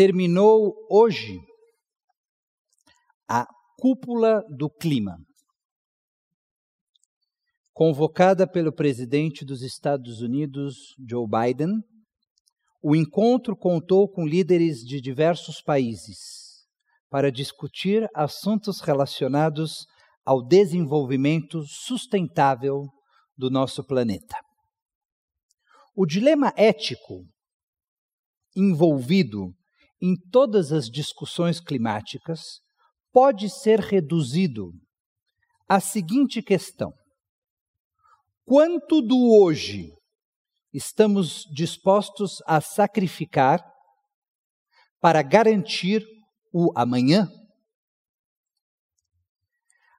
terminou hoje a cúpula do clima, convocada pelo presidente dos Estados Unidos, Joe Biden. O encontro contou com líderes de diversos países para discutir assuntos relacionados ao desenvolvimento sustentável do nosso planeta. O dilema ético envolvido em todas as discussões climáticas pode ser reduzido à seguinte questão: quanto do hoje estamos dispostos a sacrificar para garantir o amanhã?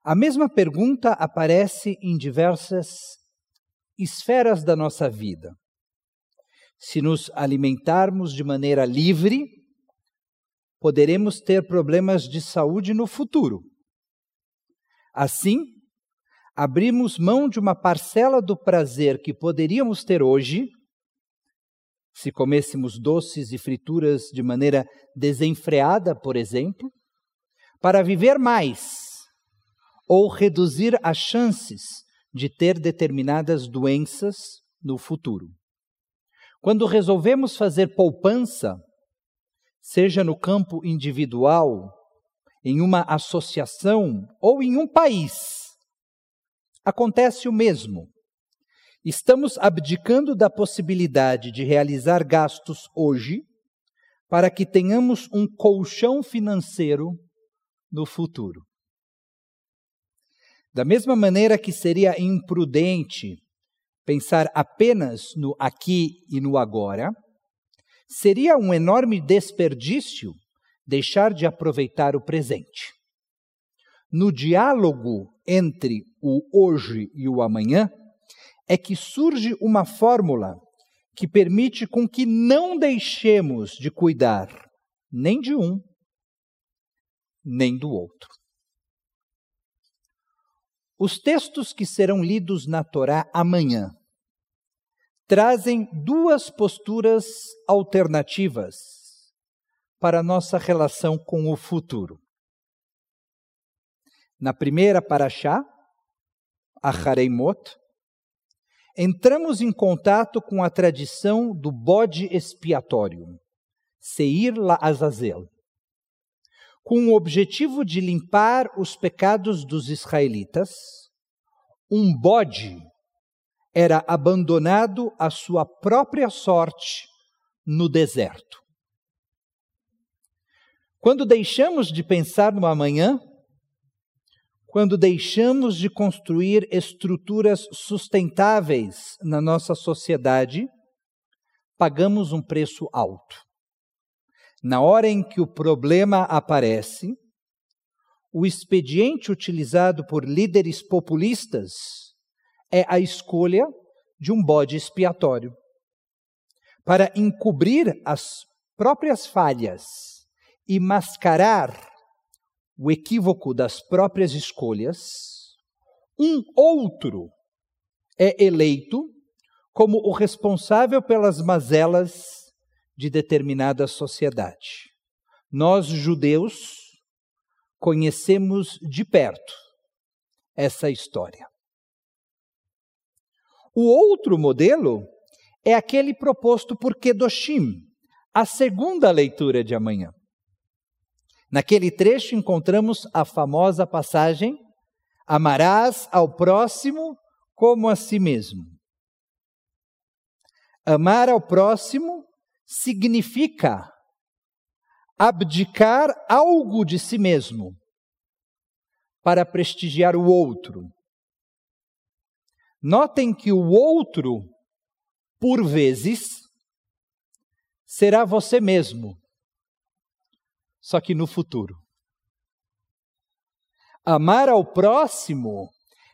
A mesma pergunta aparece em diversas esferas da nossa vida. Se nos alimentarmos de maneira livre, poderemos ter problemas de saúde no futuro. Assim, abrimos mão de uma parcela do prazer que poderíamos ter hoje, se comêssemos doces e frituras de maneira desenfreada, por exemplo, para viver mais ou reduzir as chances de ter determinadas doenças no futuro. Quando resolvemos fazer poupança, seja no campo individual, em uma associação ou em um país, acontece o mesmo. Estamos abdicando da possibilidade de realizar gastos hoje para que tenhamos um colchão financeiro no futuro. Da mesma maneira que seria imprudente pensar apenas no aqui e no agora, seria um enorme desperdício deixar de aproveitar o presente. No diálogo entre o hoje e o amanhã, é que surge uma fórmula que permite com que não deixemos de cuidar nem de um, nem do outro. Os textos que serão lidos na Torá amanhã trazem duas posturas alternativas para a nossa relação com o futuro. Na primeira paraxá, Achareimot, entramos em contato com a tradição do bode expiatório, Seir La Azazel, com o objetivo de limpar os pecados dos israelitas, um bode era abandonado à sua própria sorte no deserto. Quando deixamos de pensar no amanhã, quando deixamos de construir estruturas sustentáveis na nossa sociedade, pagamos um preço alto. Na hora em que o problema aparece, o expediente utilizado por líderes populistas é a escolha de um bode expiatório para encobrir as próprias falhas e mascarar o equívoco das próprias escolhas, um outro é eleito como o responsável pelas mazelas de determinada sociedade. Nós, judeus, conhecemos de perto essa história. O outro modelo é aquele proposto por Kedoshim, a segunda leitura de amanhã. Naquele trecho encontramos a famosa passagem: Amarás ao próximo como a si mesmo. Amar ao próximo significa abdicar algo de si mesmo para prestigiar o outro. Notem que o outro, por vezes, será você mesmo, só que no futuro. Amar ao próximo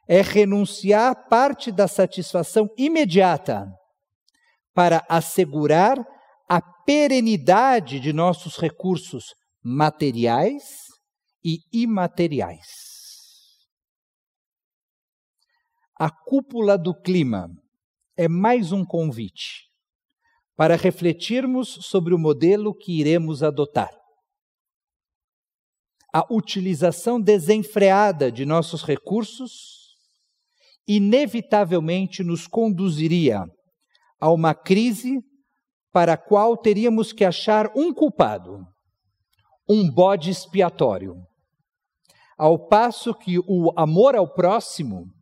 é renunciar parte da satisfação imediata para assegurar a perenidade de nossos recursos materiais e imateriais. A cúpula do clima é mais um convite para refletirmos sobre o modelo que iremos adotar. A utilização desenfreada de nossos recursos inevitavelmente nos conduziria a uma crise para a qual teríamos que achar um culpado, um bode expiatório. Ao passo que o amor ao próximo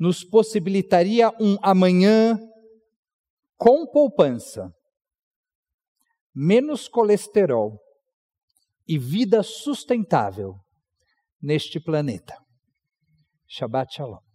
nos possibilitaria um amanhã com poupança, menos colesterol e vida sustentável neste planeta. Shabbat Shalom.